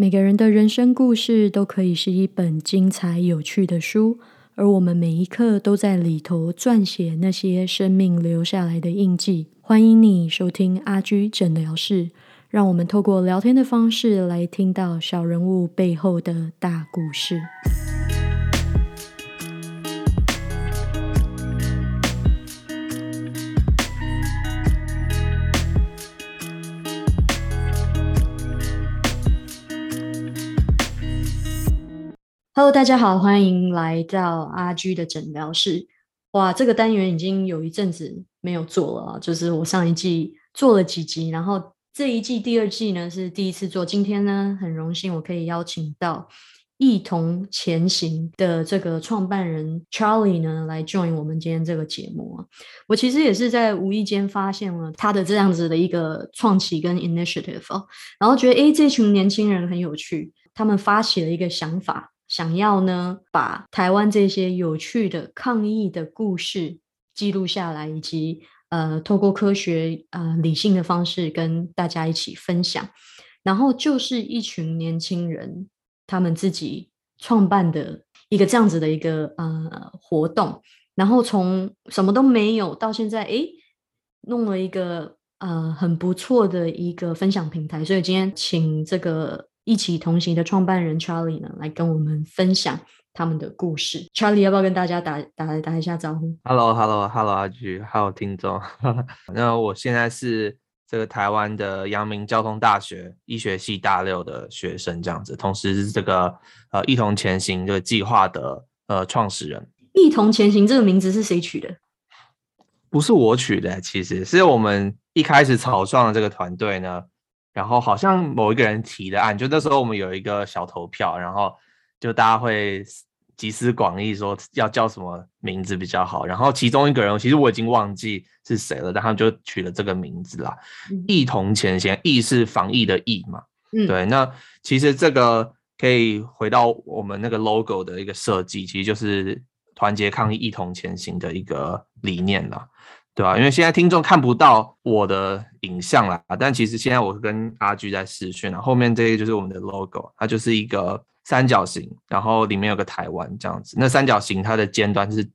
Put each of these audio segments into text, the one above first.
每个人的人生故事都可以是一本精彩有趣的书，而我们每一刻都在里头撰写那些生命留下来的印记。欢迎你收听阿居诊疗室，让我们透过聊天的方式来听到小人物背后的大故事。Hello，大家好，欢迎来到阿居的诊疗室。哇，这个单元已经有一阵子没有做了，就是我上一季做了几集，然后这一季第二季呢是第一次做。今天呢，很荣幸我可以邀请到一同前行的这个创办人 Charlie 呢来 join 我们今天这个节目啊。我其实也是在无意间发现了他的这样子的一个创起跟 initiative 哦，然后觉得诶，这群年轻人很有趣，他们发起了一个想法。想要呢，把台湾这些有趣的抗疫的故事记录下来，以及呃，透过科学呃理性的方式跟大家一起分享。然后就是一群年轻人，他们自己创办的一个这样子的一个呃活动。然后从什么都没有到现在，哎，弄了一个呃很不错的一个分享平台。所以今天请这个。一起同行的创办人 Charlie 呢，来跟我们分享他们的故事。Charlie 要不要跟大家打打打一下招呼？Hello，Hello，Hello，阿菊，Hello，听众。那我现在是这个台湾的阳明交通大学医学系大六的学生，这样子，同时是这个呃一同前行这个计划的呃创始人。一同前行这个名字是谁取的？不是我取的，其实是我们一开始草创的这个团队呢。然后好像某一个人提的案，就那时候我们有一个小投票，然后就大家会集思广益说要叫什么名字比较好。然后其中一个人，其实我已经忘记是谁了，但他们就取了这个名字啦，“疫同前行”，“疫”是防疫的“疫”嘛。嗯，对。那其实这个可以回到我们那个 logo 的一个设计，其实就是团结抗疫、一同前行的一个理念啦。对吧？因为现在听众看不到我的影像啦，但其实现在我跟阿居在视讯啊。后面这个就是我们的 logo，它就是一个三角形，然后里面有个台湾这样子。那三角形它的尖端是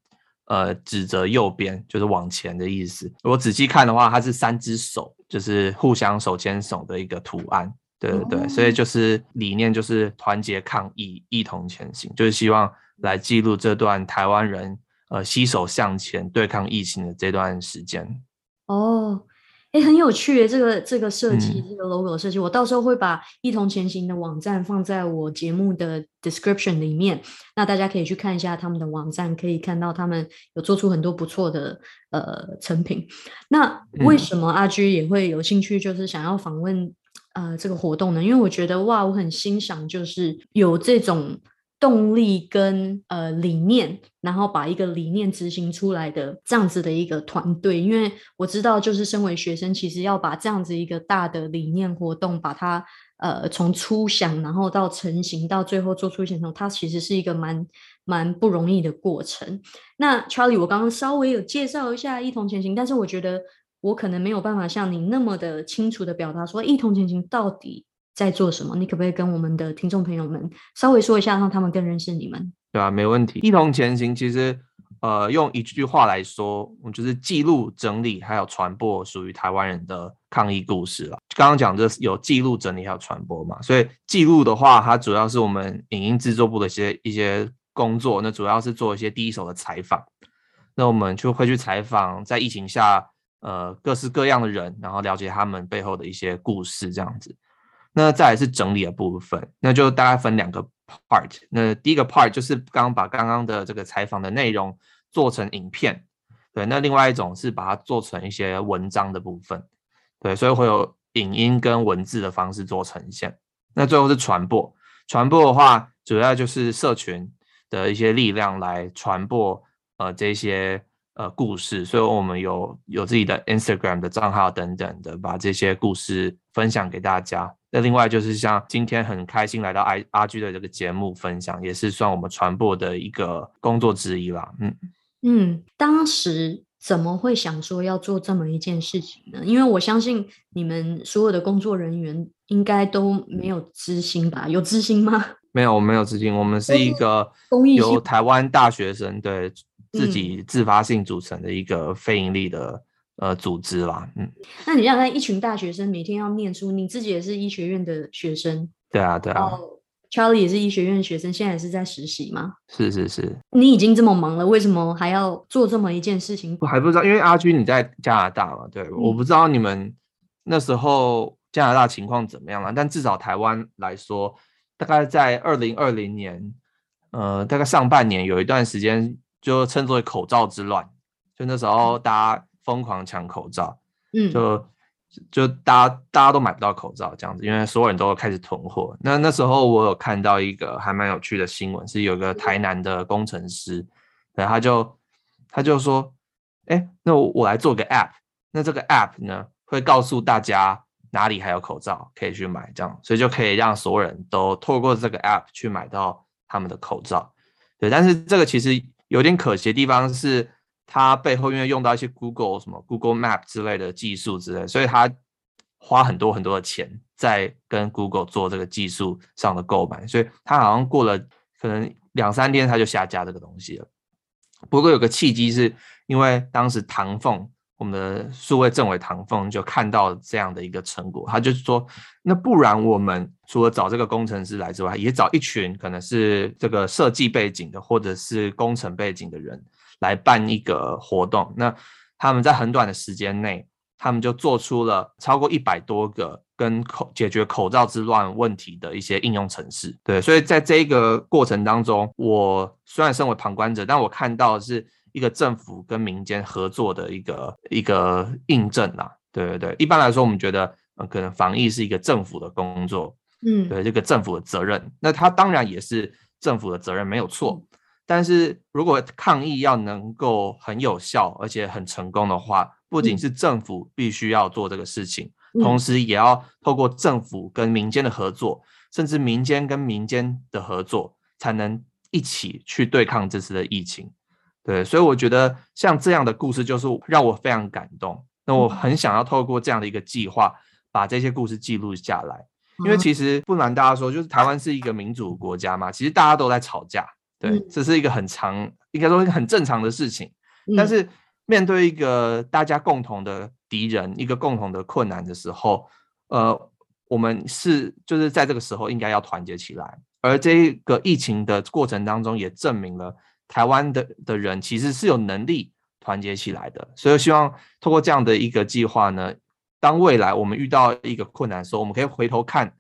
呃指着右边，就是往前的意思。如果仔细看的话，它是三只手，就是互相手牵手的一个图案。对对对，所以就是理念就是团结抗疫，一同前行，就是希望来记录这段台湾人。呃，携手向前对抗疫情的这段时间，哦，哎，很有趣诶，这个这个设计，这个 logo 设计，我到时候会把一同前行的网站放在我节目的 description 里面，那大家可以去看一下他们的网站，可以看到他们有做出很多不错的呃成品。那为什么阿居也会有兴趣，就是想要访问呃这个活动呢？因为我觉得哇，我很欣赏，就是有这种。动力跟呃理念，然后把一个理念执行出来的这样子的一个团队，因为我知道，就是身为学生，其实要把这样子一个大的理念活动，把它呃从初想，然后到成型，到最后做出行动，它其实是一个蛮蛮不容易的过程。那 Charlie，我刚刚稍微有介绍一下一同前行，但是我觉得我可能没有办法像你那么的清楚的表达说一同前行到底。在做什么？你可不可以跟我们的听众朋友们稍微说一下，让他们更认识你们？对啊，没问题。一同前行，其实呃，用一句话来说，我就是记录、整理还有传播属于台湾人的抗疫故事了。刚刚讲的有记录、整理还有传播嘛，所以记录的话，它主要是我们影音制作部的一些一些工作，那主要是做一些第一手的采访。那我们就会去采访在疫情下呃各式各样的人，然后了解他们背后的一些故事，这样子。那再来是整理的部分，那就大概分两个 part。那第一个 part 就是刚把刚刚的这个采访的内容做成影片，对。那另外一种是把它做成一些文章的部分，对。所以会有影音跟文字的方式做呈现。那最后是传播，传播的话主要就是社群的一些力量来传播呃这些呃故事，所以我们有有自己的 Instagram 的账号等等的，把这些故事分享给大家。那另外就是像今天很开心来到阿阿居的这个节目分享，也是算我们传播的一个工作之一啦。嗯嗯，当时怎么会想说要做这么一件事情呢？因为我相信你们所有的工作人员应该都没有知心吧？有知心吗？没有，我没有资金，我们是一个由台湾大学生对自己自发性组成的一个非盈利的呃组织啦。嗯，那你想看一群大学生每天要念书，你自己也是医学院的学生，对啊，对啊。Charlie 也是医学院的学生，现在是在实习吗？是是是。你已经这么忙了，为什么还要做这么一件事情？我还不知道，因为阿军你在加拿大嘛，对，我不知道你们那时候加拿大情况怎么样了。但至少台湾来说，大概在二零二零年，呃，大概上半年有一段时间就称作为口罩之乱，就那时候大家疯狂抢口罩，嗯，就。就大家大家都买不到口罩这样子，因为所有人都开始囤货。那那时候我有看到一个还蛮有趣的新闻，是有个台南的工程师，对，他就他就说，哎，那我我来做个 app，那这个 app 呢会告诉大家哪里还有口罩可以去买，这样，所以就可以让所有人都透过这个 app 去买到他们的口罩。对，但是这个其实有点可惜的地方是。它背后因为用到一些 Google 什么 Google Map 之类的技术之类，所以它花很多很多的钱在跟 Google 做这个技术上的购买，所以它好像过了可能两三天，它就下架这个东西了。不过有个契机是因为当时唐凤，我们的数位政委唐凤就看到这样的一个成果，他就是说，那不然我们除了找这个工程师来之外，也找一群可能是这个设计背景的或者是工程背景的人。来办一个活动，那他们在很短的时间内，他们就做出了超过一百多个跟口解决口罩之乱问题的一些应用程式。对，所以在这一个过程当中，我虽然身为旁观者，但我看到是一个政府跟民间合作的一个一个印证啊。对对对，一般来说，我们觉得呃，可能防疫是一个政府的工作，嗯，对，这个政府的责任，那它当然也是政府的责任，没有错。但是如果抗疫要能够很有效而且很成功的话，不仅是政府必须要做这个事情，同时也要透过政府跟民间的合作，甚至民间跟民间的合作，才能一起去对抗这次的疫情。对，所以我觉得像这样的故事就是让我非常感动。那我很想要透过这样的一个计划，把这些故事记录下来，因为其实不瞒大家说，就是台湾是一个民主国家嘛，其实大家都在吵架。对，这是一个很常，应该说一个很正常的事情。但是面对一个大家共同的敌人，一个共同的困难的时候，呃，我们是就是在这个时候应该要团结起来。而这个疫情的过程当中，也证明了台湾的的人其实是有能力团结起来的。所以希望通过这样的一个计划呢，当未来我们遇到一个困难的时候，我们可以回头看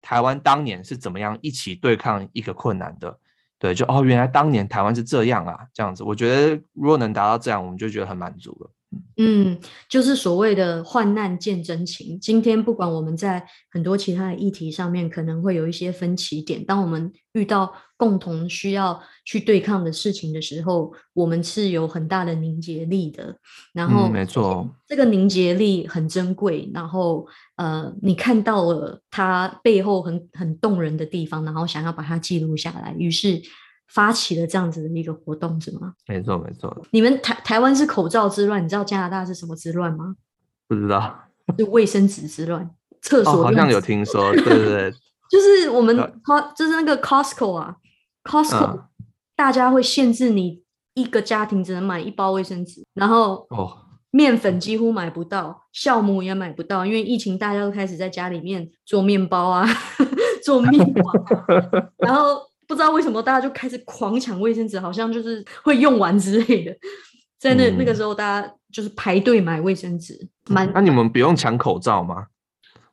台湾当年是怎么样一起对抗一个困难的。对，就哦，原来当年台湾是这样啊，这样子，我觉得如果能达到这样，我们就觉得很满足了。嗯，就是所谓的患难见真情。今天不管我们在很多其他的议题上面可能会有一些分歧点，当我们遇到共同需要去对抗的事情的时候，我们是有很大的凝结力的。然后，没错，这个凝结力很珍贵。然后，呃，你看到了它背后很很动人的地方，然后想要把它记录下来，于是。发起了这样子的一个活动是吗？没错，没错。你们台台湾是口罩之乱，你知道加拿大是什么之乱吗？不知道，是卫生纸之乱。厕所好像有听说，对对对，就是我们 Co 就是那个 Costco 啊，Costco，大家会限制你一个家庭只能买一包卫生纸，然后哦，面粉几乎买不到，酵母也买不到，因为疫情大家都开始在家里面做面包啊，做面包，然后。不知道为什么大家就开始狂抢卫生纸，好像就是会用完之类的。在那那个时候，大家就是排队买卫生纸。蛮那你们不用抢口罩吗？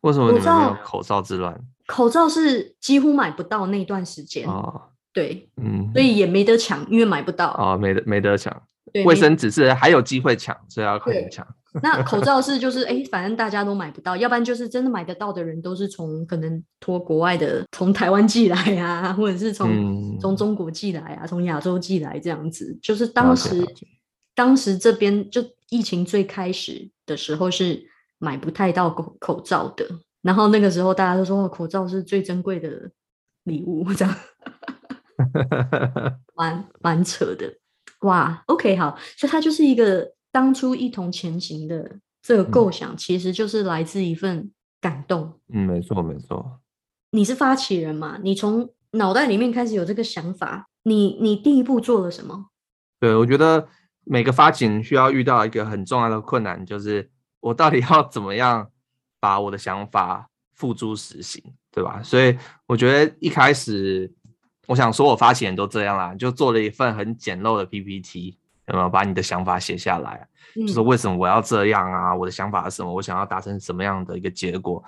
为什么你们没有口罩之乱？口罩是几乎买不到那段时间哦。对，嗯，所以也没得抢，因为买不到哦，没得没得抢。卫生纸是还有机会抢，所以要快点抢。那口罩是就是 哎，反正大家都买不到，要不然就是真的买得到的人都是从可能托国外的，从台湾寄来啊，或者是从从中国寄来啊，从亚洲寄来这样子。就是当时当时这边就疫情最开始的时候是买不太到口口罩的，然后那个时候大家都说口罩是最珍贵的礼物，这样，蛮蛮扯的。哇，OK，好，所以它就是一个当初一同前行的这个构想，其实就是来自一份感动。嗯，没错没错。你是发起人嘛？你从脑袋里面开始有这个想法，你你第一步做了什么？对，我觉得每个发起人需要遇到一个很重要的困难，就是我到底要怎么样把我的想法付诸实行，对吧？所以我觉得一开始，我想说我发起人都这样啦，就做了一份很简陋的 PPT，有没有把你的想法写下来？就是为什么我要这样啊？我的想法是什么？我想要达成什么样的一个结果，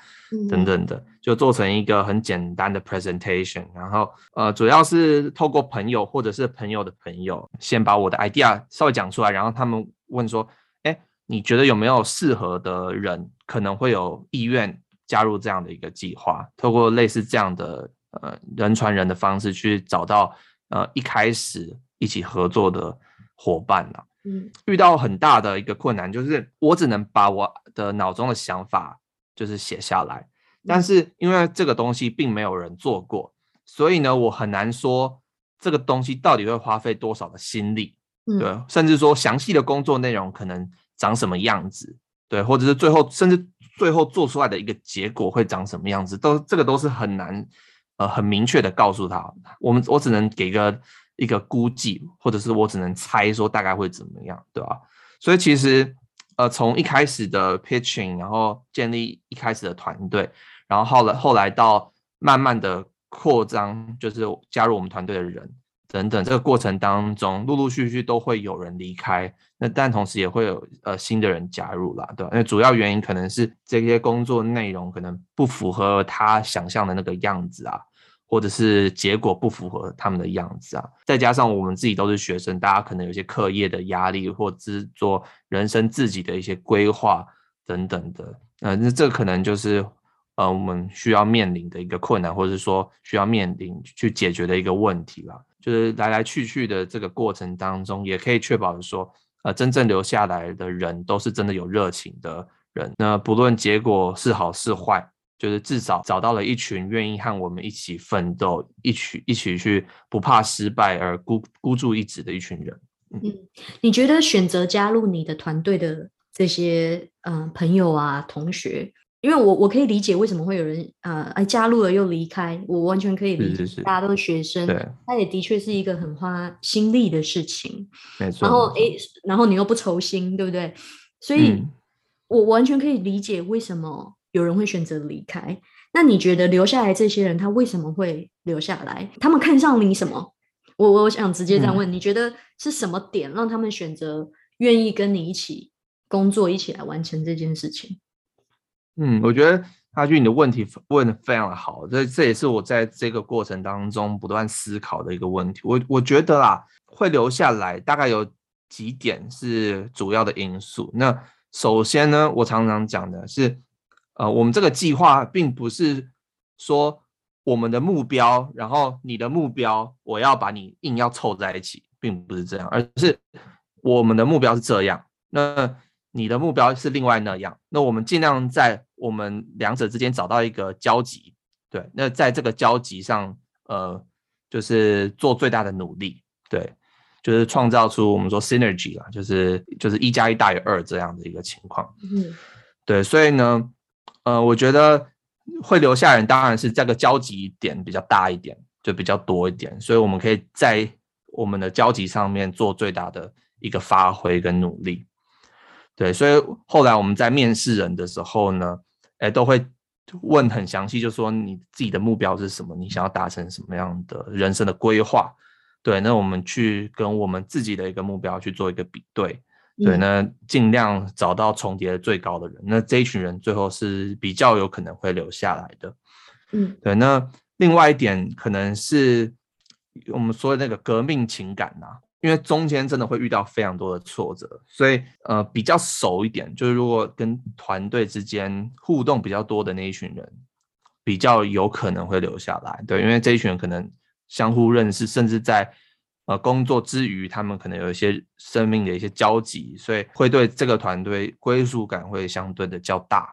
等等的，就做成一个很简单的 presentation。然后，呃，主要是透过朋友或者是朋友的朋友，先把我的 idea 稍微讲出来，然后他们问说：“哎，你觉得有没有适合的人，可能会有意愿加入这样的一个计划？”透过类似这样的呃人传人的方式去找到呃一开始一起合作的伙伴呢。嗯，遇到很大的一个困难，就是我只能把我的脑中的想法就是写下来，但是因为这个东西并没有人做过，所以呢，我很难说这个东西到底会花费多少的心力，对，甚至说详细的工作内容可能长什么样子，对，或者是最后甚至最后做出来的一个结果会长什么样子，都这个都是很难呃很明确的告诉他，我们我只能给个。一个估计，或者是我只能猜说大概会怎么样，对吧？所以其实，呃，从一开始的 pitching，然后建立一开始的团队，然后后来后来到慢慢的扩张，就是加入我们团队的人等等，这个过程当中，陆陆续续都会有人离开，那但同时也会有呃新的人加入啦，对吧？因为主要原因可能是这些工作内容可能不符合他想象的那个样子啊。或者是结果不符合他们的样子啊，再加上我们自己都是学生，大家可能有些课业的压力，或者是做人生自己的一些规划等等的，呃，那这可能就是呃我们需要面临的一个困难，或者是说需要面临去解决的一个问题了。就是来来去去的这个过程当中，也可以确保说，呃，真正留下来的人都是真的有热情的人。那不论结果是好是坏。就是至少找到了一群愿意和我们一起奋斗、一起一起去不怕失败而孤孤注一掷的一群人。嗯，你觉得选择加入你的团队的这些嗯朋友啊、同学，因为我我可以理解为什么会有人呃哎加入了又离开，我完全可以理解，大家都是学生，对，他也的确是一个很花心力的事情，没错。然后哎，然后你又不愁心，对不对？所以我完全可以理解为什么。有人会选择离开，那你觉得留下来这些人他为什么会留下来？他们看上你什么？我我想直接这样问，你觉得是什么点让他们选择愿意跟你一起工作，一起来完成这件事情？嗯，我觉得阿俊你的问题问的非常的好，这这也是我在这个过程当中不断思考的一个问题。我我觉得啦，会留下来大概有几点是主要的因素。那首先呢，我常常讲的是。呃，我们这个计划并不是说我们的目标，然后你的目标，我要把你硬要凑在一起，并不是这样，而是我们的目标是这样，那你的目标是另外那样，那我们尽量在我们两者之间找到一个交集，对，那在这个交集上，呃，就是做最大的努力，对，就是创造出我们说 synergy 啦，就是就是一加一大于二这样的一个情况，嗯，对，所以呢。呃，我觉得会留下人，当然是这个交集点比较大一点，就比较多一点，所以我们可以在我们的交集上面做最大的一个发挥跟努力。对，所以后来我们在面试人的时候呢，哎，都会问很详细，就说你自己的目标是什么，你想要达成什么样的人生的规划。对，那我们去跟我们自己的一个目标去做一个比对。对，那尽量找到重叠的最高的人，那这一群人最后是比较有可能会留下来的。嗯，对。那另外一点可能是我们说的那个革命情感呐，因为中间真的会遇到非常多的挫折，所以呃比较熟一点，就是如果跟团队之间互动比较多的那一群人，比较有可能会留下来。对，因为这一群人可能相互认识，甚至在。呃，工作之余，他们可能有一些生命的一些交集，所以会对这个团队归属感会相对的较大，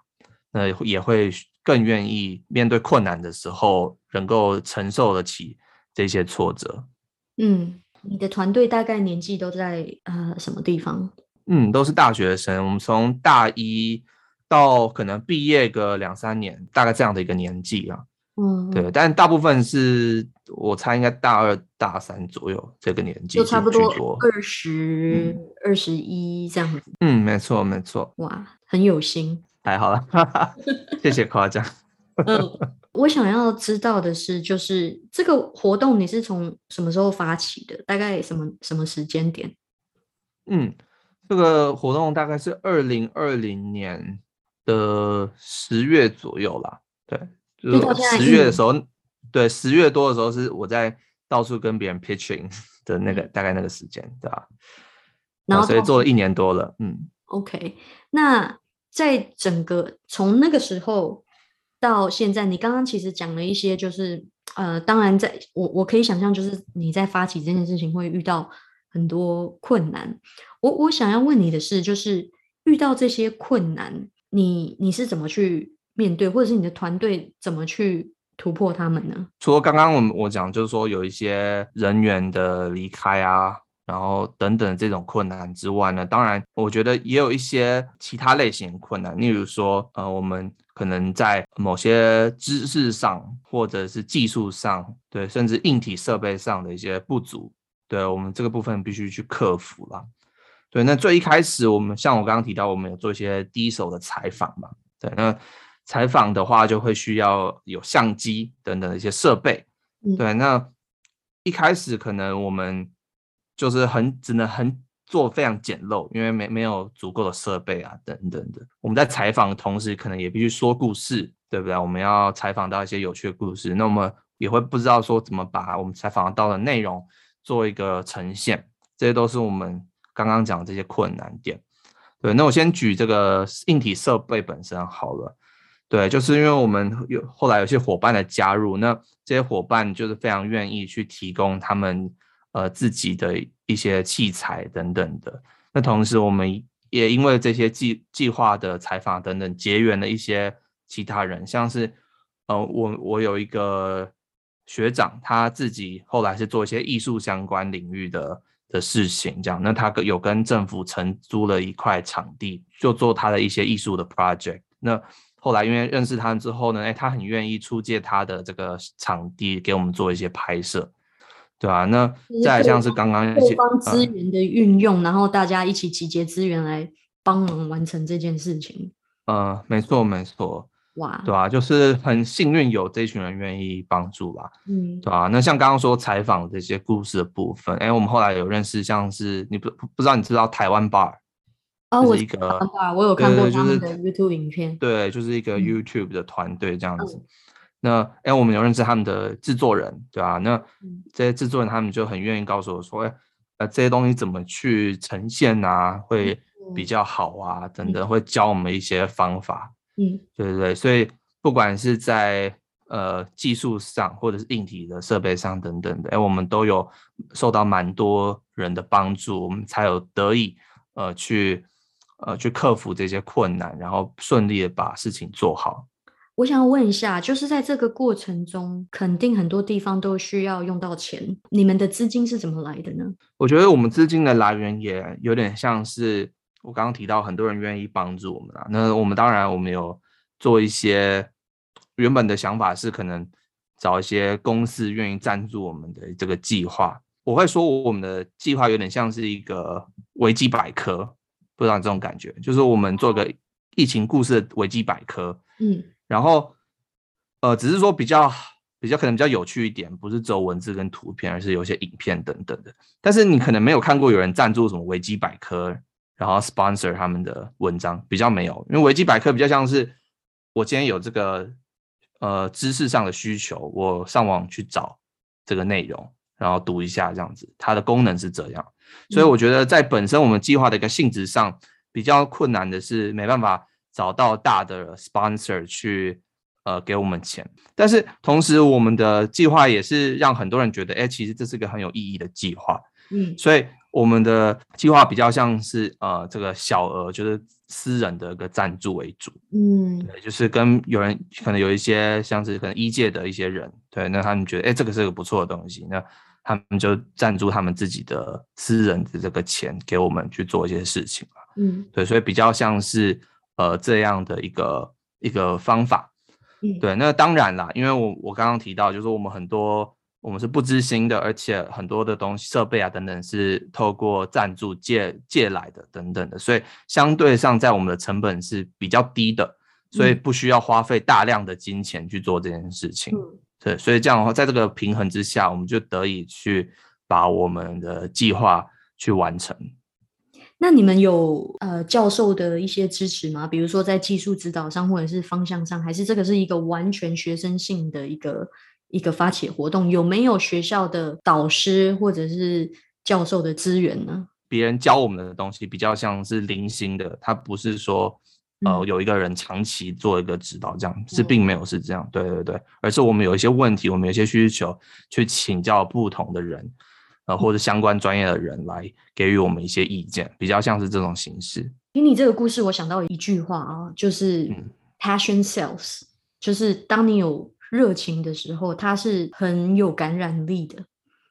那也会更愿意面对困难的时候，能够承受得起这些挫折。嗯，你的团队大概年纪都在呃什么地方？嗯，都是大学生。我们从大一到可能毕业个两三年，大概这样的一个年纪啊。嗯，对，但大部分是我猜应该大二、大三左右这个年纪，就差不多。二十二十一这样子。嗯，没错，没错，哇，很有心。太好了，谢谢夸奖。嗯，我想要知道的是，就是这个活动你是从什么时候发起的？大概什么什么时间点？嗯，这个活动大概是二零二零年的十月左右啦。对，就是十月的时候，对，十月多的时候是我在到处跟别人 pitching 的那个大概那个时间，对吧？然后所以做了一年多了，嗯。OK，那在整个从那个时候到现在，你刚刚其实讲了一些，就是呃，当然在我我可以想象，就是你在发起这件事情会遇到很多困难。我我想要问你的是，就是遇到这些困难，你你是怎么去面对，或者是你的团队怎么去突破他们呢？除了刚刚我我讲，就是说有一些人员的离开啊。然后等等这种困难之外呢，当然我觉得也有一些其他类型困难，例如说，呃，我们可能在某些知识上或者是技术上，对，甚至硬体设备上的一些不足，对我们这个部分必须去克服了。对，那最一开始我们像我刚刚提到，我们有做一些第一手的采访嘛，对，那采访的话就会需要有相机等等的一些设备，对，那一开始可能我们。就是很只能很做非常简陋，因为没没有足够的设备啊，等等的。我们在采访的同时，可能也必须说故事，对不对？我们要采访到一些有趣的故事，那我们也会不知道说怎么把我们采访到的内容做一个呈现，这些都是我们刚刚讲这些困难点。对，那我先举这个硬体设备本身好了。对，就是因为我们有后来有些伙伴的加入，那这些伙伴就是非常愿意去提供他们。呃，自己的一些器材等等的。那同时，我们也因为这些计计划的采访等等，结缘了一些其他人，像是呃，我我有一个学长，他自己后来是做一些艺术相关领域的的事情，这样。那他有跟政府承租了一块场地，就做他的一些艺术的 project。那后来因为认识他之后呢，哎，他很愿意出借他的这个场地给我们做一些拍摄。对啊，那再像是刚刚各方资源的运用，然后大家一起集结资源来帮忙完成这件事情。嗯，没错没错，哇，对啊，就是很幸运有这群人愿意帮助吧。嗯，对啊，那像刚刚说采访这些故事的部分，哎，我们后来有认识，像是你不不知道你知道台湾 bar 哦，我一个我有看过他们的 YouTube 影片，对，就是一个 YouTube 的团队这样子。那哎，我们有认识他们的制作人，对吧？那这些制作人他们就很愿意告诉我说，哎，呃，这些东西怎么去呈现啊，会比较好啊，等等，会教我们一些方法。嗯，对对对，所以不管是在呃技术上，或者是硬体的设备上等等的，哎，我们都有受到蛮多人的帮助，我们才有得以呃去呃去克服这些困难，然后顺利的把事情做好。我想问一下，就是在这个过程中，肯定很多地方都需要用到钱，你们的资金是怎么来的呢？我觉得我们资金的来源也有点像是我刚刚提到，很多人愿意帮助我们啊。那我们当然我们有做一些原本的想法是可能找一些公司愿意赞助我们的这个计划。我会说我们的计划有点像是一个维基百科，不知道这种感觉，就是我们做个疫情故事的维基百科，嗯。然后，呃，只是说比较比较可能比较有趣一点，不是只有文字跟图片，而是有些影片等等的。但是你可能没有看过有人赞助什么维基百科，然后 sponsor 他们的文章，比较没有。因为维基百科比较像是我今天有这个呃知识上的需求，我上网去找这个内容，然后读一下这样子。它的功能是这样，所以我觉得在本身我们计划的一个性质上比较困难的是没办法。找到大的 sponsor 去呃给我们钱，但是同时我们的计划也是让很多人觉得，哎，其实这是个很有意义的计划。嗯，所以我们的计划比较像是呃这个小额就是私人的一个赞助为主。嗯，对，就是跟有人可能有一些像是可能一届的一些人，对，那他们觉得哎这个是个不错的东西，那他们就赞助他们自己的私人的这个钱给我们去做一些事情嗯。对，所以比较像是呃这样的一个一个方法。嗯，对，那当然啦，因为我我刚刚提到，就是我们很多我们是不知心的，而且很多的东西设备啊等等是透过赞助借借来的等等的，所以相对上在我们的成本是比较低的，所以嗯不需要花费大量的金钱去做这件事情。嗯对，所以这样的话，在这个平衡之下，我们就得以去把我们的计划去完成。那你们有呃教授的一些支持吗？比如说在技术指导上，或者是方向上，还是这个是一个完全学生性的一个一个发起活动？有没有学校的导师或者是教授的资源呢？别人教我们的东西比较像是零星的，他不是说呃嗯有一个人长期做一个指导，这样是哦并没有是这样，对对对，而是我们有一些问题，我们有一些需求，去请教不同的人，呃或者相关专业的人来给予我们一些意见，比较像是这种形式。听你这个故事，我想到一句话啊，就是嗯 passion sells，就是当你有热情的时候，它是很有感染力的，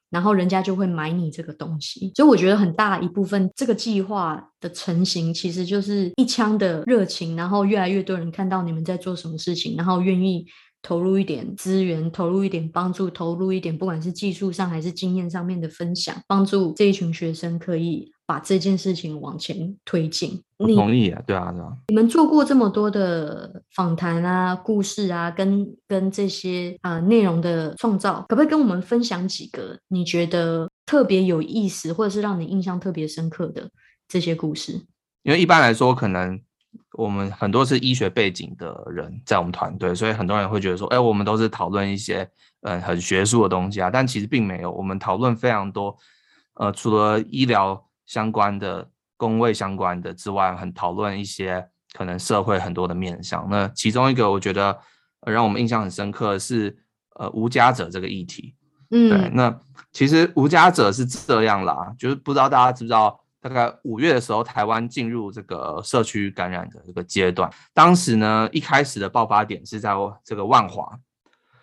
然后人家就会买你这个东西。所以我觉得很大一部分这个计划的成型，其实就是一腔的热情，然后越来越多人看到你们在做什么事情，然后愿意投入一点资源，投入一点帮助，投入一点不管是技术上还是经验上面的分享，帮助这一群学生可以把这件事情往前推进。同意啊，对啊，对啊。你们做过这么多的访谈啊、故事啊，跟跟这些啊、呃内容的创造，可不可以跟我们分享几个你觉得特别有意思，或者是让你印象特别深刻的这些故事？因为一般来说，可能我们很多是医学背景的人在我们团队，所以很多人会觉得说，哎，我们都是讨论一些嗯很学术的东西啊，但其实并没有，我们讨论非常多，呃，除了医疗相关的、工位相关的之外，很讨论一些可能社会很多的面向。那其中一个我觉得、呃让我们印象很深刻的是，呃，无家者这个议题。对，嗯那其实无家者是这样啦，就是不知道大家知不知道，大概五月的时候，台湾进入这个社区感染的这个阶段。当时呢，一开始的爆发点是在这个万华。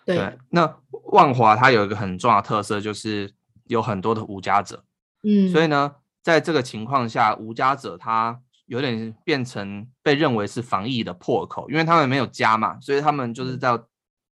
对，那万华它有一个很重要的特色，就是有很多的无家者，嗯，所以呢，在这个情况下，无家者他有点变成被认为是防疫的破口，因为他们没有家嘛，所以他们就是在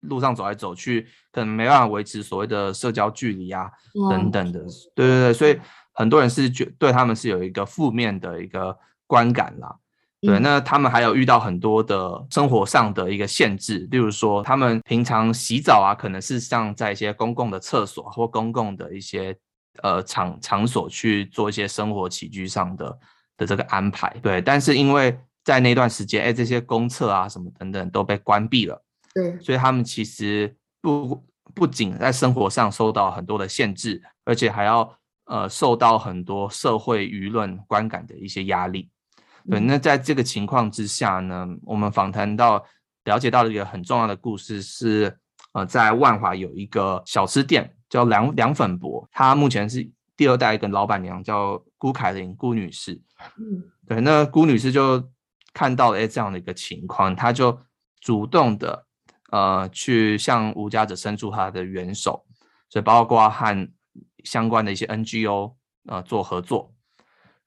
路上走来走去，可能没办法维持所谓的社交距离啊等哦等的。对对对，所以很多人是觉对他们是有一个负面的一个观感啦。对，嗯那他们还有遇到很多的生活上的一个限制，例如说他们平常洗澡啊，可能是像在一些公共的厕所或公共的一些呃场场所去做一些生活起居上的的这个安排。对，但是因为在那段时间，哎，这些公厕啊什么等等都被关闭了，对，所以他们其实不不仅在生活上受到很多的限制，而且还要呃受到很多社会舆论观感的一些压力。对，嗯那在这个情况之下呢，我们访谈到了解到了一个很重要的故事是，呃，在万华有一个小吃店叫凉凉粉博，他目前是第二代一个老板娘叫辜凯琳辜女士。嗯对，那辜女士就看到了哎这样的一个情况，她就主动的呃去向无家者伸出她的援手，所以包括和相关的一些 NGO 呃做合作，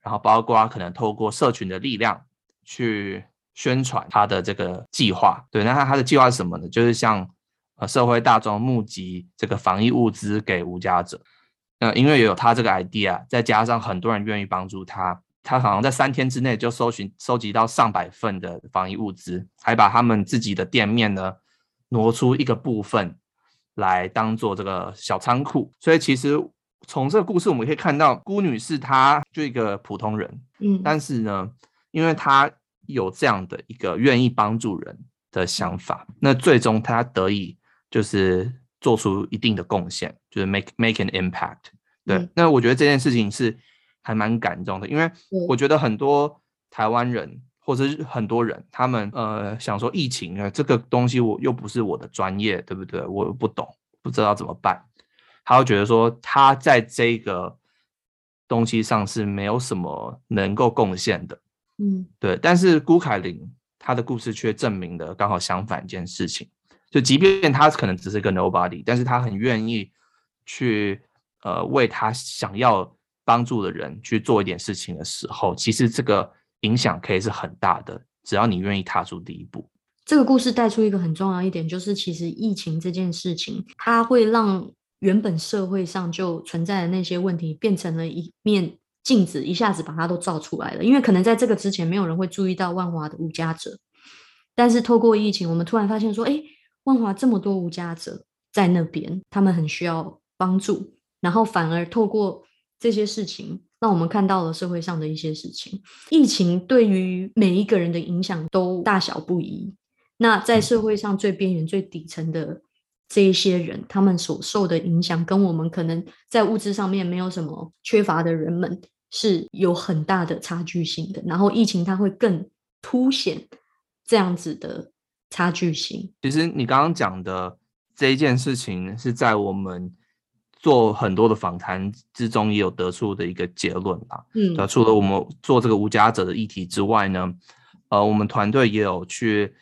然后包括可能透过社群的力量去宣传他的这个计划。对，那他他的计划是什么呢？就是向呃社会大众募集这个防疫物资给无家者。呃，因为有他这个 idea，再加上很多人愿意帮助他，他好像在三天之内就搜寻收集到上百份的防疫物资，还把他们自己的店面呢挪出一个部分来当做这个小仓库。所以其实从这个故事我们可以看到，辜女士她就一个普通人，嗯，但是呢，因为她有这样的一个愿意帮助人的想法，那最终她得以就是做出一定的贡献，就是 make make an impact。对，嗯那我觉得这件事情是还蛮感动的，因为我觉得很多台湾人或者是很多人，他们呃想说疫情啊这个东西我又不是我的专业，对不对？我又不懂，不知道怎么办。他会觉得说他在这个东西上是没有什么能够贡献的，嗯对。但是辜凯琳她的故事却证明了刚好相反一件事情，就即便他可能只是个 nobody，但是他很愿意去呃为他想要帮助的人去做一点事情的时候，其实这个影响可以是很大的，只要你愿意踏出第一步。这个故事带出一个很重要一点，就是其实疫情这件事情，它会让原本社会上就存在的那些问题变成了一面镜子，一下子把它都照出来了。因为可能在这个之前，没有人会注意到万华的无家者，但是透过疫情，我们突然发现说，哎，万华这么多无家者在那边，他们很需要帮助，然后反而透过这些事情，让我们看到了社会上的一些事情。疫情对于每一个人的影响都大小不一。那在社会上最边缘、最底层的这一些人，他们所受的影响，跟我们可能在物质上面没有什么缺乏的人们，是有很大的差距性的。然后疫情它会更凸显这样子的差距性。其实你刚刚讲的这一件事情，是在我们做很多的访谈之中也有得出的一个结论啦。嗯，除了我们做这个无家者的议题之外呢，呃，我们团队也有去。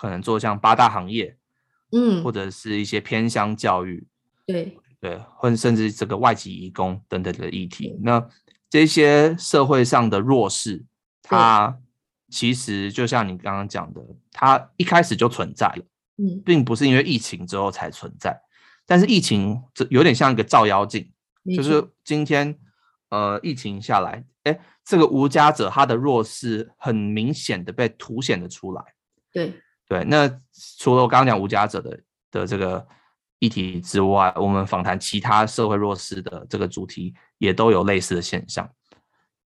可能做像八大行业，嗯，或者是一些偏乡教育，对对，或者甚至这个外籍移工等等的议题。那这些社会上的弱势，它其实就像你刚刚讲的，它一开始就存在了，嗯，并不是因为疫情之后才存在。但是疫情这有点像一个照妖镜，就是今天呃疫情下来，哎，这个无家者他的弱势很明显的被凸显了出来，对。对，那除了我刚刚讲无家者的的这个议题之外，我们访谈其他社会弱势的这个主题也都有类似的现象，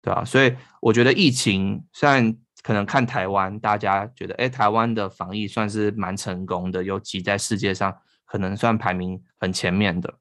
对吧？所以我觉得疫情虽然可能看台湾，大家觉得哎，台湾的防疫算是蛮成功的，尤其在世界上可能算排名很前面的，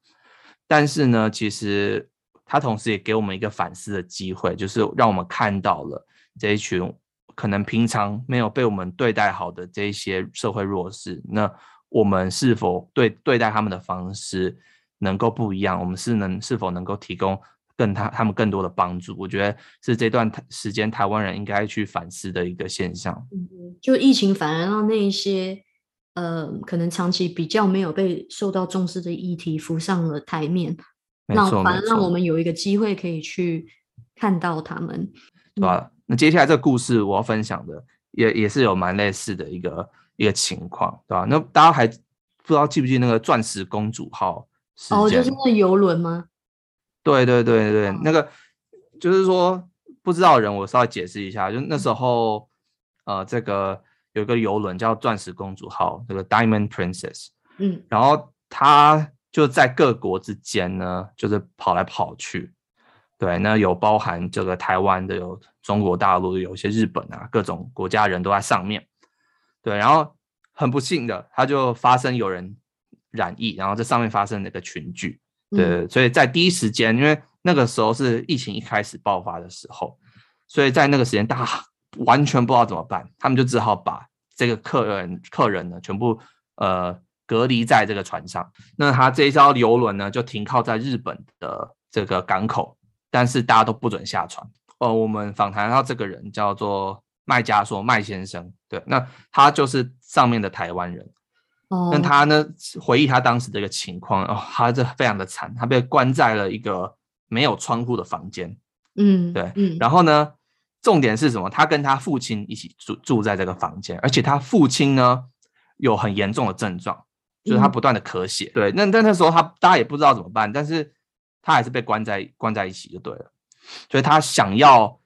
但是呢，其实它同时也给我们一个反思的机会，就是让我们看到了这一群。可能平常没有被我们对待好的这些社会弱势，那我们是否对对待他们的方式能够不一样？我们是能是否能够提供更他他们更多的帮助？我觉得是这段时间台湾人应该去反思的一个现象。嗯，就疫情反而让那一些呃可能长期比较没有被受到重视的议题浮上了台面，那反而让我们有一个机会可以去看到他们，对吧？那接下来这个故事我要分享的也也是有蛮类似的一个一个情况，对吧？那大家还不知道记不记那个钻石公主号哦，就是那游轮吗？对对对对，那个就是说不知道人，我稍微解释一下，就那时候呃，这个有一个游轮叫钻石公主号，这个 Diamond Princess，嗯，然后它就在各国之间呢，就是跑来跑去。对，那有包含这个台湾的，有中国大陆的，有一些日本啊，各种国家人都在上面。对，然后很不幸的，它就发生有人染疫，然后这上面发生了一个群聚。对，所以在第一时间，因为那个时候是疫情一开始爆发的时候，所以在那个时间大家完全不知道怎么办，他们就只好把这个客人客人呢全部呃隔离在这个船上。那他这一艘游轮呢就停靠在日本的这个港口。但是大家都不准下船。哦，我们访谈到这个人叫做麦家说麦先生，对，那他就是上面的台湾人。哦，那他呢回忆他当时的一个情况，哦，他这非常的惨，他被关在了一个没有窗户的房间。嗯，对，嗯。然后呢，重点是什么？他跟他父亲一起住住在这个房间，而且他父亲呢有很严重的症状，就是他不断的咳血。对，那但那时候他大家也不知道怎么办，但是。他还是被关在关在一起就对了，所以他想要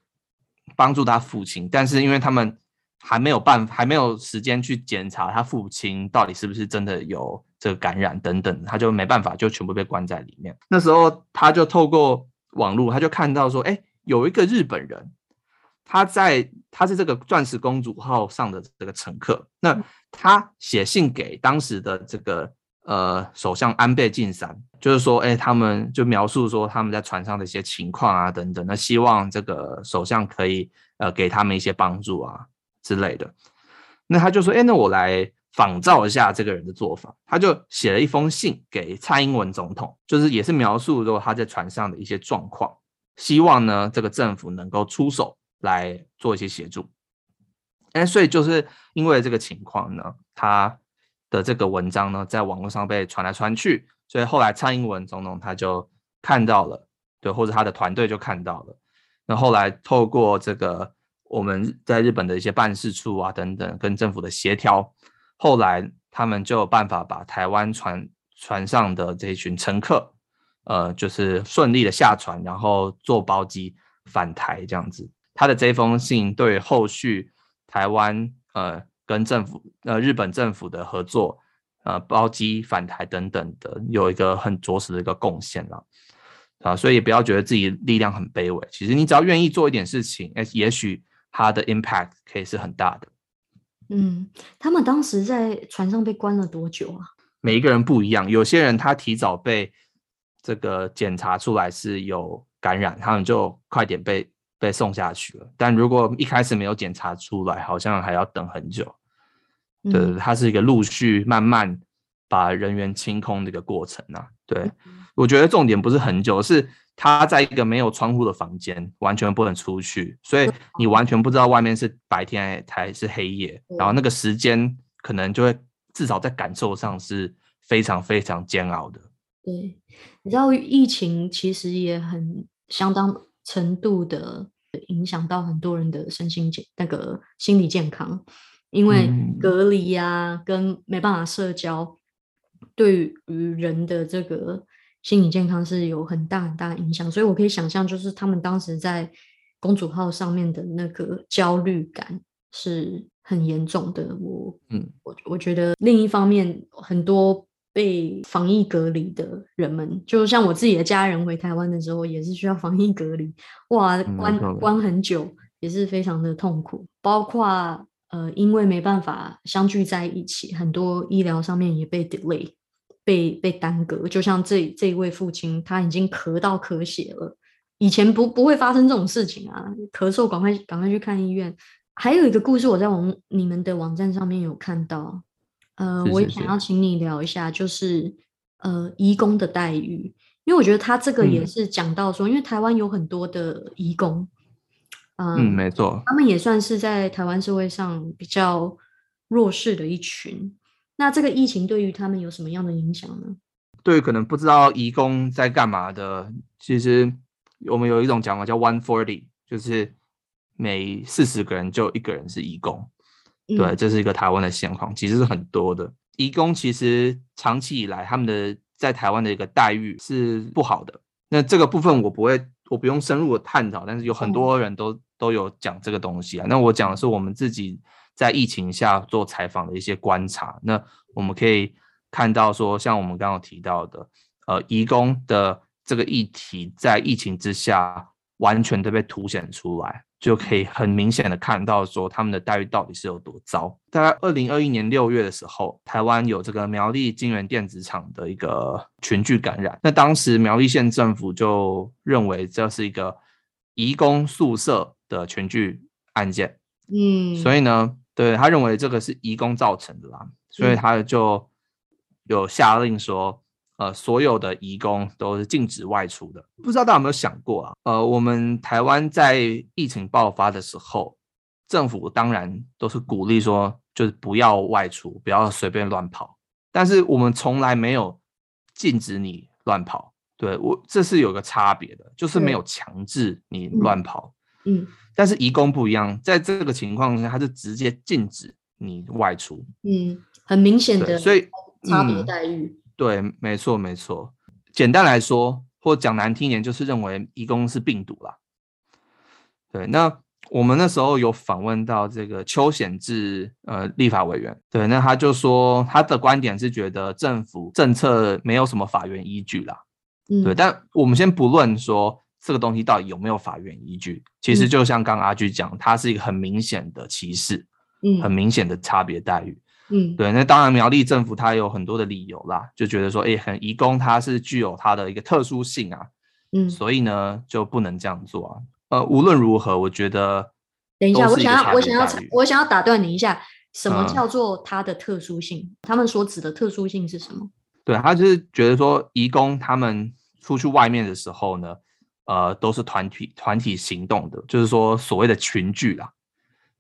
帮助他父亲，但是因为他们还没有办，还没有时间去检查他父亲到底是不是真的有这个感染等等，他就没办法，就全部被关在里面。那时候他就透过网络，他就看到说，哎，有一个日本人，他在他是这个钻石公主号上的这个乘客，那他写信给当时的这个。呃，首相安倍晋三就是说，哎，他们就描述说他们在船上的一些情况啊，等等，那希望这个首相可以呃给他们一些帮助啊之类的。那他就说，哎，那我来仿照一下这个人的做法，他就写了一封信给蔡英文总统，就是也是描述说他在船上的一些状况，希望呢这个政府能够出手来做一些协助。哎，所以就是因为这个情况呢，他。的这个文章呢，在网络上被传来传去，所以后来蔡英文总统他就看到了，对，或者他的团队就看到了。那后来透过这个我们在日本的一些办事处啊等等，跟政府的协调，后来他们就有办法把台湾船船上的这一群乘客，呃，就是顺利的下船，然后坐包机返台这样子。他的这封信对后续台湾呃跟政府呃日本政府的合作。呃，包机返台等等的，有一个很着实的一个贡献了，啊，所以也不要觉得自己力量很卑微。其实你只要愿意做一点事情，哎，也许它的 impact 可以是很大的。嗯，他们当时在船上被关了多久啊？每一个人不一样，有些人他提早被这个检查出来是有感染，他们就快点被被送下去了。但如果一开始没有检查出来，好像还要等很久。对，它是一个陆续慢慢把人员清空的一个过程啊。对，我觉得重点不是很久，是他在一个没有窗户的房间，完全不能出去，所以你完全不知道外面是白天还是黑夜，然后那个时间可能就会至少在感受上是非常非常煎熬的。对，你知道疫情其实也很相当程度的影响到很多人的身心健那个心理健康。因为隔离呀，跟没办法社交，对于人的这个心理健康是有很大很大影响，所以我可以想象，就是他们当时在公主号上面的那个焦虑感是很严重的。我，嗯，我我觉得另一方面，很多被防疫隔离的人们，就像我自己的家人回台湾的时候，也是需要防疫隔离，哇，关关很久，也是非常的痛苦，包括。呃，因为没办法相聚在一起，很多医疗上面也被 delay，被被耽搁。就像这这一位父亲，他已经咳到咳血了，以前不不会发生这种事情啊，咳嗽赶快赶快去看医院。还有一个故事，我在网你们的网站上面有看到，呃，我也想要请你聊一下，就是呃，义工的待遇，因为我觉得他这个也是讲到说，因为台湾有很多的义工。嗯，没错，他们也算是在台湾社会上比较弱势的一群。那这个疫情对于他们有什么样的影响呢？对于，可能不知道义工在干嘛的。其实我们有一种讲法叫 “one forty”，就是每四十个人就一个人是义工。对，这是一个台湾的现况，其实是很多的。义工其实长期以来他们的在台湾的一个待遇是不好的。那这个部分我不会，我不用深入的探讨，但是有很多人都。都有讲这个东西啊，那我讲的是我们自己在疫情下做采访的一些观察。那我们可以看到说，像我们刚刚提到的，呃，移工的这个议题在疫情之下完全都被凸显出来，就可以很明显的看到说他们的待遇到底是有多糟。大概二零二一年六月的时候，台湾有这个苗栗金源电子厂的一个群聚感染，那当时苗栗县政府就认为这是一个移工宿舍。的群聚案件，嗯，所以呢，对他认为这个是移工造成的啦，所以他就有下令说，呃，所有的移工都是禁止外出的。不知道大家有没有想过啊？呃，我们台湾在疫情爆发的时候，政府当然都是鼓励说，就是不要外出，不要随便乱跑，但是我们从来没有禁止你乱跑。对我，这是有个差别的，就是没有强制你乱跑。嗯，但是移工不一样，在这个情况下，他是直接禁止你外出。嗯，很明显的，所以差别待遇。对，没错，没错。简单来说，或讲难听一点，就是认为移工是病毒啦。对，那我们那时候有访问到这个邱显志呃立法委员，对，那他就说他的观点是觉得政府政策没有什么法院依据啦。嗯，对，但我们先不论说。这个东西到底有没有法院依据？其实就像刚阿居讲，它是一个很明显的歧视，嗯，很明显的差别待遇，嗯，对。那当然苗栗政府它有很多的理由啦，就觉得说，哎，很移工它是具有它的一个特殊性啊，嗯，所以呢就不能这样做啊。呃，无论如何，我觉得，等一下，我想要，我想要，我想要打断你一下，什么叫做它的特殊性？他们所指的特殊性是什么？对他就是觉得说，移工他们出去外面的时候呢。呃，都是团体团体行动的，就是说所谓的群聚啦，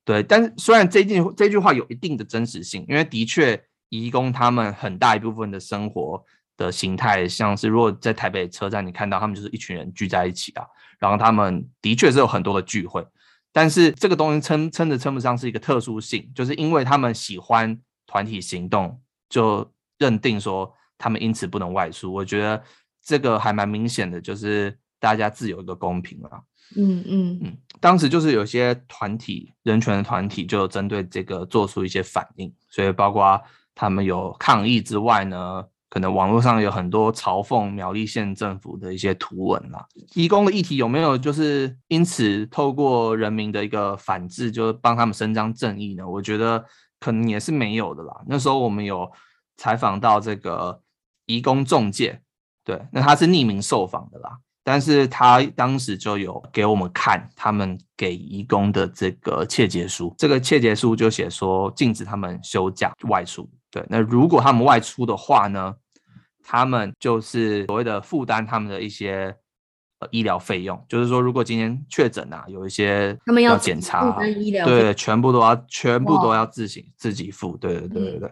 对。但是虽然这句这句话有一定的真实性，因为的确，移工他们很大一部分的生活的形态，像是如果在台北车站你看到他们就是一群人聚在一起啊，然后他们的确是有很多的聚会，但是这个东西称称的称不上是一个特殊性，就是因为他们喜欢团体行动，就认定说他们因此不能外出。我觉得这个还蛮明显的，就是大家自有一个公平了。嗯嗯嗯，当时就是有些团体人权的团体就针对这个做出一些反应，所以包括他们有抗议之外呢，可能网络上有很多嘲讽苗栗县政府的一些图文啦。移工的议题有没有就是因此透过人民的一个反制，就帮他们伸张正义呢？我觉得可能也是没有的啦。那时候我们有采访到这个移工中介，对，那他是匿名受访的啦。但是他当时就有给我们看他们给义工的这个切结书，这个切结书就写说禁止他们休假外出。对，那如果他们外出的话呢，他们就是所谓的负担他们的一些呃医疗费用，就是说如果今天确诊啊，有一些他们要检查，对，全部都要全部都要自行自己付。对对对对对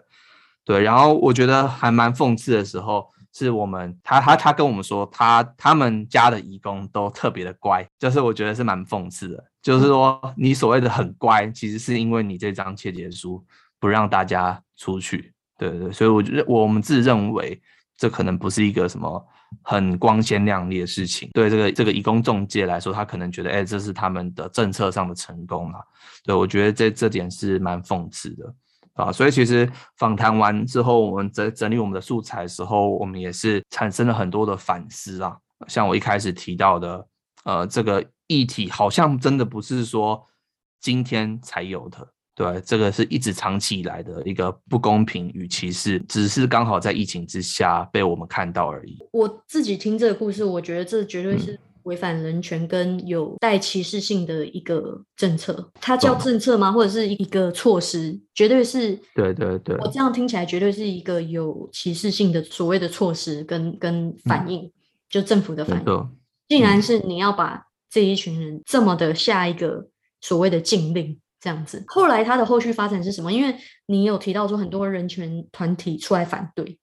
对。然后我觉得还蛮讽刺的时候。是我们他他他跟我们说，他他们家的义工都特别的乖，就是我觉得是蛮讽刺的。就是说，你所谓的很乖，其实是因为你这张切结书不让大家出去，对对对。所以我觉得我们自认为这可能不是一个什么很光鲜亮丽的事情。对这个这个义工中介来说，他可能觉得，哎，这是他们的政策上的成功啊。对我觉得这这点是蛮讽刺的。啊，所以其实访谈完之后，我们整整理我们的素材的时候，我们也是产生了很多的反思啊。像我一开始提到的，呃，这个议题好像真的不是说今天才有的，对，这个是一直长期以来的一个不公平与歧视，只是刚好在疫情之下被我们看到而已。我自己听这个故事，我觉得这绝对是。违反人权跟有带歧视性的一个政策，它叫政策吗？或者是一个措施？绝对是。对对对。我这样听起来，绝对是一个有歧视性的所谓的措施跟跟反应，就政府的反应。竟然是你要把这一群人这么的下一个所谓的禁令这样子。后来它的后续发展是什么？因为你有提到说很多人权团体出来反对。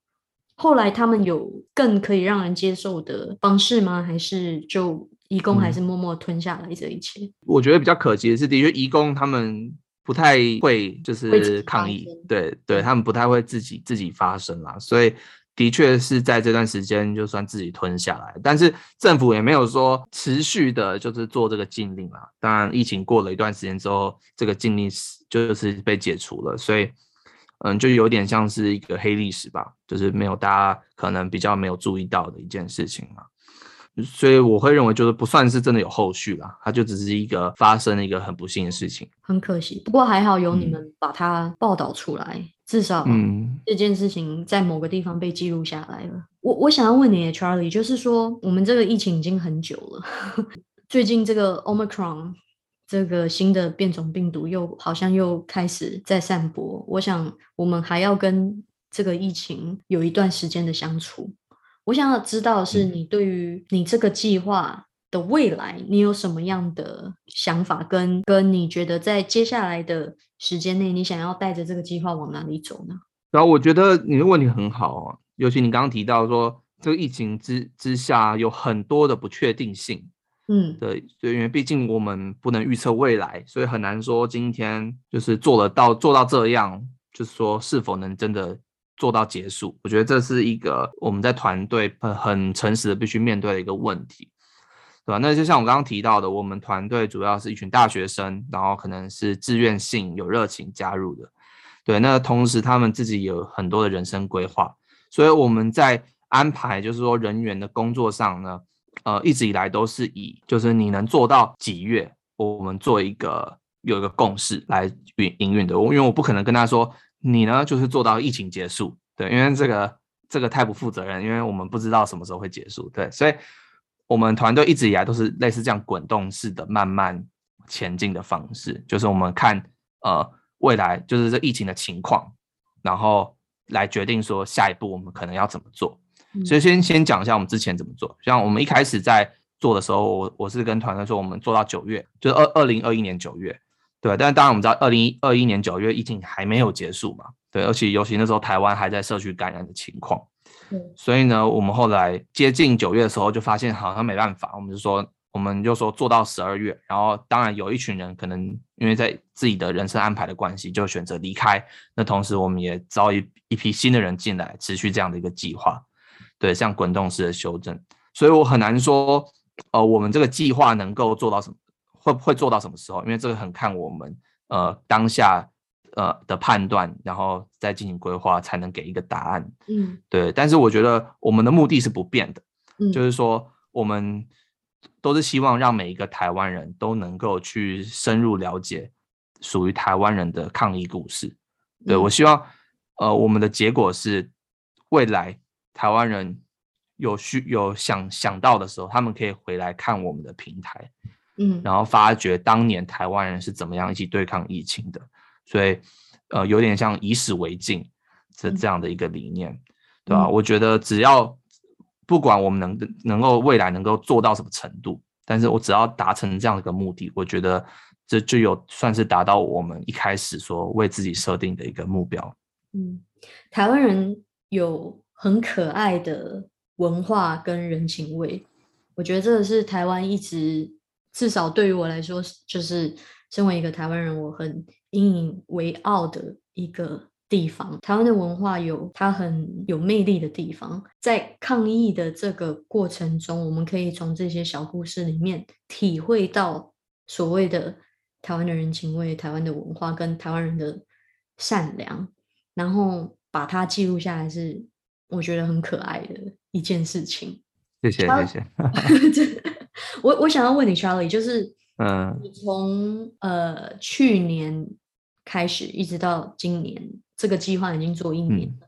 后来他们有更可以让人接受的方式吗？还是就移工还是默默吞下来这一切？我觉得比较可惜的是，的确移工他们不太会就是抗议，对对，他们不太会自己自己发声啦。所以的确是在这段时间就算自己吞下来，但是政府也没有说持续的就是做这个禁令啦。当然，疫情过了一段时间之后，这个禁令是就是被解除了，所以。嗯，就有点像是一个黑历史吧，就是没有大家可能比较没有注意到的一件事情嘛，所以我会认为就是不算是真的有后续啦，它就只是一个发生了一个很不幸的事情，很可惜。不过还好有你们把它报道出来，至少嗯这件事情在某个地方被记录下来了。我我想要问你，Charlie，就是说我们这个疫情已经很久了，最近这个 Omicron。这个新的变种病毒又好像又开始在散播，我想我们还要跟这个疫情有一段时间的相处。我想要知道是你对于你这个计划的未来，你有什么样的想法？跟跟你觉得在接下来的时间内，你想要带着这个计划往哪里走呢？然后我觉得你的问题很好啊，尤其你刚刚提到说，这个疫情之之下有很多的不确定性。嗯，对，对，因为毕竟我们不能预测未来，所以很难说今天就是做得到做到这样，就是说是否能真的做到结束。我觉得这是一个我们在团队很很诚实的必须面对的一个问题，对吧？那就像我刚刚提到的，我们团队主要是一群大学生，然后可能是自愿性有热情加入的，对。那同时他们自己有很多的人生规划，所以我们在安排就是说人员的工作上呢。呃，一直以来都是以就是你能做到几月，我们做一个有一个共识来运营运的。我因为我不可能跟他说你呢就是做到疫情结束，对，因为这个这个太不负责任，因为我们不知道什么时候会结束，对，所以我们团队一直以来都是类似这样滚动式的慢慢前进的方式，就是我们看呃未来就是这疫情的情况，然后来决定说下一步我们可能要怎么做。所以先先讲一下我们之前怎么做。像我们一开始在做的时候，我我是跟团队说，我们做到九月，就是二二零二一年九月，对。但是当然我们知道，二零二一年九月疫情还没有结束嘛，对。而且尤其那时候台湾还在社区感染的情况，所以呢，我们后来接近九月的时候，就发现好像没办法，我们就说，我们就说做到十二月。然后，当然有一群人可能因为在自己的人生安排的关系，就选择离开。那同时，我们也招一一批新的人进来，持续这样的一个计划。对，像滚动式的修正。所以我很难说，呃，我们这个计划能够做到什么，会不会做到什么时候？因为这个很看我们呃当下。呃的判断，然后再进行规划，才能给一个答案。嗯，对。但是我觉得我们的目的是不变的，嗯就是说我们都是希望让每一个台湾人都能够去深入了解属于台湾人的抗疫故事。对我希望，呃，我们的结果是未来台湾人有需有想想到的时候，他们可以回来看我们的平台，嗯，然后发掘当年台湾人是怎么样一起对抗疫情的。所以，呃，有点像以史为镜这这样的一个理念，对吧？我觉得只要不管我们能能够未来能够做到什么程度，但是我只要达成这样的一个目的，我觉得这就有算是达到我们一开始说为自己设定的一个目标。嗯，台湾人有很可爱的文化跟人情味，我觉得这个是台湾一直至少对于我来说，就是身为一个台湾人，我很。引以为傲的一个地方，台湾的文化有它很有魅力的地方。在抗疫的这个过程中，我们可以从这些小故事里面体会到所谓的台湾的人情味、台湾的文化跟台湾人的善良，然后把它记录下来，是我觉得很可爱的一件事情。谢谢，谢谢。我我想要问你，Charlie，就是嗯，你从呃去年。开始一直到今年，这个计划已经做一年了。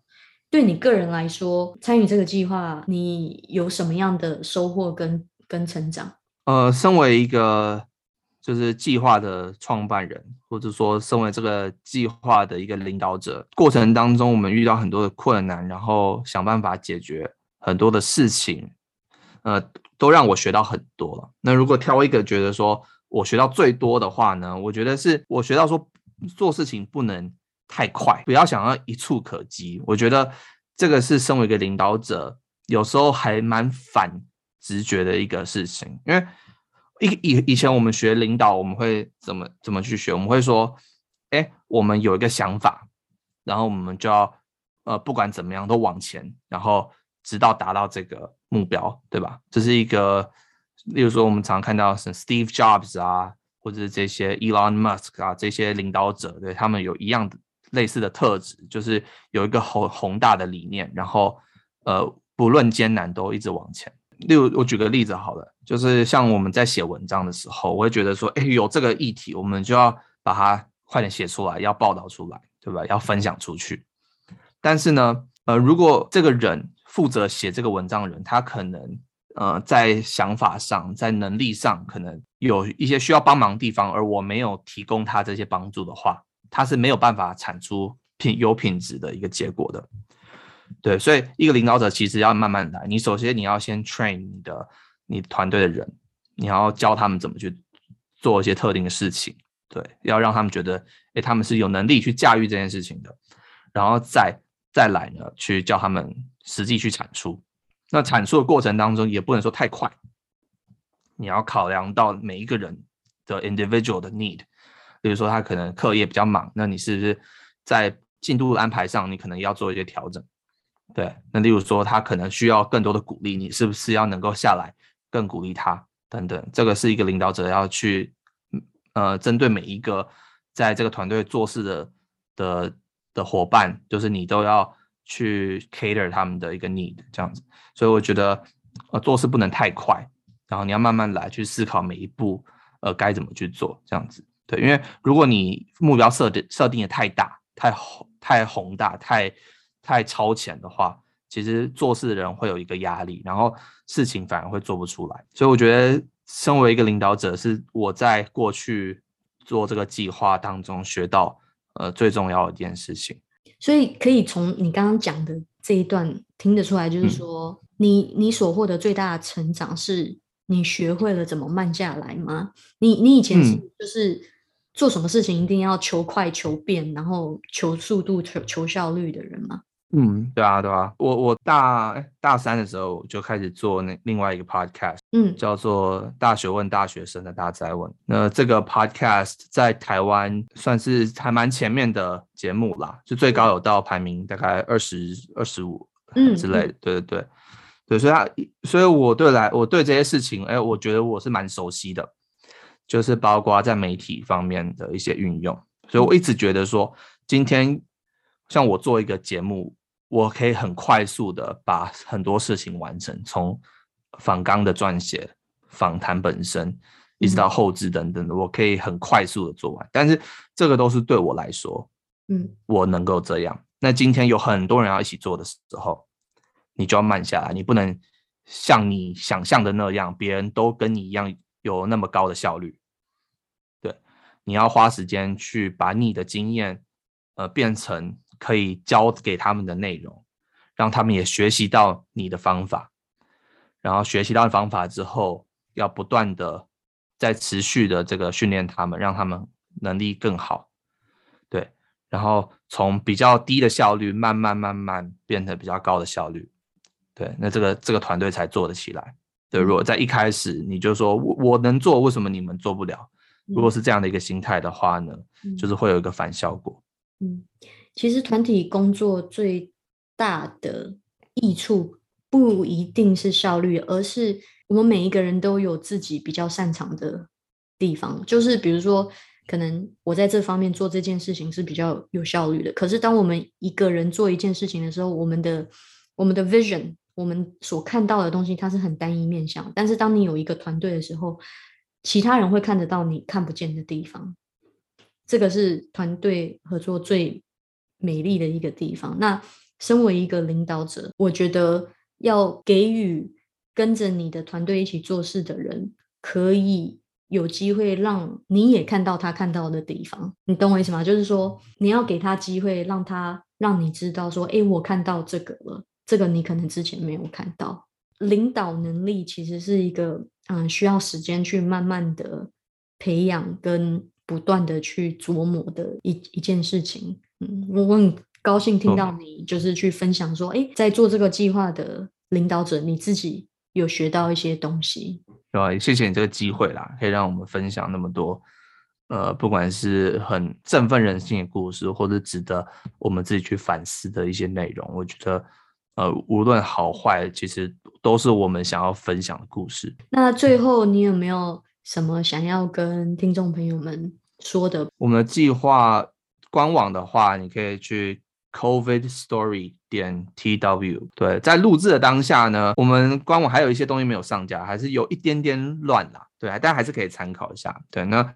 对你个人来说，参与这个计划，你有什么样的收获跟跟成长？呃，身为一个就是计划的创办人，或者说身为这个计划的一个领导者，过程当中我们遇到很多的困难，然后想办法解决很多的事情，呃，都让我学到很多。那如果挑一个觉得说我学到最多的话呢？我觉得是我学到说。做事情不能太快，不要想要一触可及。我觉得这个是身为一个领导者，有时候还蛮反直觉的一个事情。因为以以以前我们学领导，我们会怎么怎么去学？我们会说，哎，我们有一个想法，然后我们就要呃，不管怎么样都往前，然后直到达到这个目标，对吧？这是一个，例如说我们常看到是 Steve Jobs 啊。或者是这些 Elon Musk 啊，这些领导者，对他们有一样的类似的特质，就是有一个宏宏大的理念，然后呃，不论艰难都一直往前。例如，我举个例子好了，就是像我们在写文章的时候，我会觉得说，哎，有这个议题，我们就要把它快点写出来，要报道出来，对吧？要分享出去。但是呢，呃，如果这个人负责写这个文章的人，他可能。呃，在想法上，在能力上，可能有一些需要帮忙的地方，而我没有提供他这些帮助的话，他是没有办法产出品有品质的一个结果的。对，所以一个领导者其实要慢慢来。你首先你要先 train 你的你团队的人，你要教他们怎么去做一些特定的事情。对，要让他们觉得，哎，他们是有能力去驾驭这件事情的，然后再再来呢，去叫他们实际去产出。那阐述的过程当中也不能说太快，你要考量到每一个人的 individual 的 need，比如说他可能课业比较忙，那你是不是在进度安排上你可能要做一些调整？对，那例如说他可能需要更多的鼓励，你是不是要能够下来更鼓励他等等？这个是一个领导者要去呃针对每一个在这个团队做事的的的伙伴，就是你都要去 cater 他们的一个 need 这样子。所以我觉得，呃，做事不能太快，然后你要慢慢来，去思考每一步，呃，该怎么去做，这样子。对，因为如果你目标设定设定的太大、太宏、太宏大、太太超前的话，其实做事的人会有一个压力，然后事情反而会做不出来。所以我觉得，身为一个领导者，是我在过去做这个计划当中学到，呃，最重要的一件事情。所以可以从你刚刚讲的这一段听得出来，就是说。你你所获得最大的成长是你学会了怎么慢下来吗？你你以前是就是做什么事情一定要求快求变，然后求速度求求效率的人吗？嗯，对啊，对啊，我我大大三的时候就开始做那另外一个 podcast，嗯叫做《大学问大学生的大灾问》。那这个 podcast 在台湾算是还蛮前面的节目啦，就最高有到排名大概二十二十五嗯之类的。对对对，对，所以他，所以我对来我对这些事情，哎，我觉得我是蛮熟悉的，就是包括在媒体方面的一些运用。所以我一直觉得说，今天像我做一个节目。我可以很快速的把很多事情完成，从访纲的撰写、访谈本身，一直到后置等等的，我可以很快速的做完。但是这个都是对我来说，嗯，我能够这样。那今天有很多人要一起做的时候，你就要慢下来，你不能像你想象的那样，别人都跟你一样有那么高的效率。对，你要花时间去把你的经验，呃，变成。可以教给他们的内容，让他们也学习到你的方法，然后学习到方法之后，要不断的在持续的这个训练他们，让他们能力更好，对，然后从比较低的效率慢慢慢慢变成比较高的效率，对，那这个这个团队才做得起来。对，如果在一开始你就说我我能做，为什么你们做不了？如果是这样的一个心态的话呢，就是会有一个反效果。嗯。其实团体工作最大的益处不一定是效率，而是我们每一个人都有自己比较擅长的地方。就是比如说，可能我在这方面做这件事情是比较有效率的。可是当我们一个人做一件事情的时候，我们的我们的 vision，我们所看到的东西，它是很单一面向。但是当你有一个团队的时候，其他人会看得到你看不见的地方。这个是团队合作最。美丽的一个地方。那身为一个领导者，我觉得要给予跟着你的团队一起做事的人，可以有机会让你也看到他看到的地方。你懂我意思吗？就是说，你要给他机会，让他让你知道说，哎，我看到这个了，这个你可能之前没有看到。领导能力其实是一个，嗯，需要时间去慢慢的培养跟不断的去琢磨的一一件事情。嗯，我很高兴听到你就是去分享说，哎，在做这个计划的领导者，你自己有学到一些东西。对吧？谢谢你这个机会啦，可以让我们分享那么多，呃，不管是很振奋人心的故事，或者值得我们自己去反思的一些内容。我觉得，呃，无论好坏，其实都是我们想要分享的故事。那最后，你有没有什么想要跟听众朋友们说的？我们的计划。官网的话，你可以去 covid story 点 tw。对，在录制的当下呢，我们官网还有一些东西没有上架，还是有一点点乱啦。对，但还是可以参考一下。对，那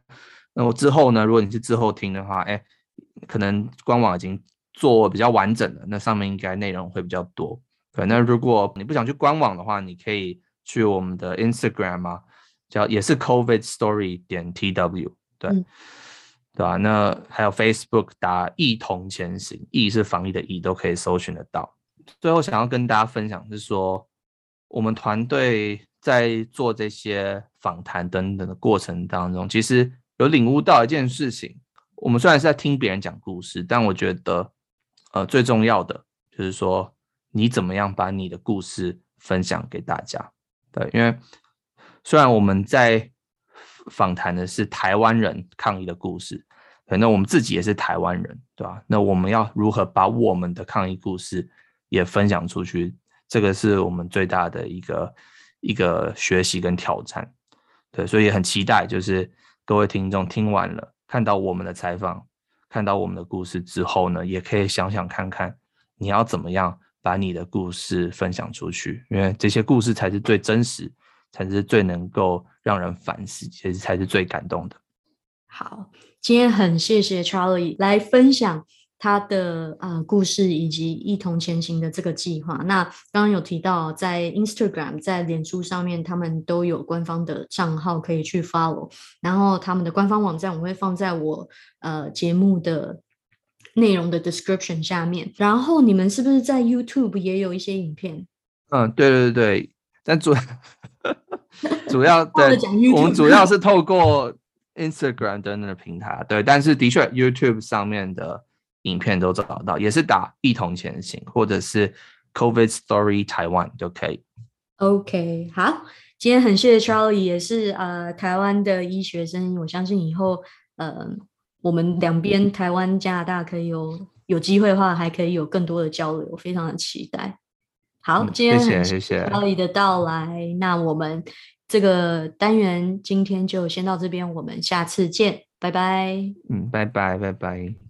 那我之后呢，如果你是之后听的话，哎，可能官网已经做比较完整了，那上面应该内容会比较多。对，那如果你不想去官网的话，你可以去我们的 Instagram 啊，叫也是 covid story 点 tw。对。对吧？那还有 Facebook 打“一同前行”，“疫”是防疫的“疫”，都可以搜寻得到。最后想要跟大家分享是说，我们团队在做这些访谈等等的过程当中，其实有领悟到一件事情：我们虽然是在听别人讲故事，但我觉得，呃，最重要的就是说，你怎么样把你的故事分享给大家？对，因为虽然我们在访谈的是台湾人抗议的故事。那我们自己也是台湾人，对吧？那我们要如何把我们的抗疫故事也分享出去？这个是我们最大的一个一个学习跟挑战，对，所以也很期待，就是各位听众听完了，看到我们的采访，看到我们的故事之后呢，也可以想想看看，你要怎么样把你的故事分享出去？因为这些故事才是最真实，才是最能够让人反思，其实才是最感动的。好。今天很谢谢 Charlie 来分享他的呃故事以及一同前行的这个计划。那刚刚有提到在 Instagram、在脸书上面，他们都有官方的账号可以去 follow。然后他们的官方网站我会放在我呃节目的内容的 description 下面。然后你们是不是在 YouTube 也有一些影片？嗯，对对对，但主 主要对，我们主要是透过。Instagram 等等的平台，对，但是的确，YouTube 上面的影片都找得到，也是打“一同前行”或者是 “COVID Story Taiwan” 就可以。OK，好，今天很谢谢 Charlie，也是呃台湾的医学生，我相信以后呃我们两边台湾加拿大可以有有机会的话，还可以有更多的交流，非常的期待。好，今天谢谢 Charlie 的到来，那我们这个单元今天就先到这边，我们下次见，拜拜。嗯，拜拜拜拜。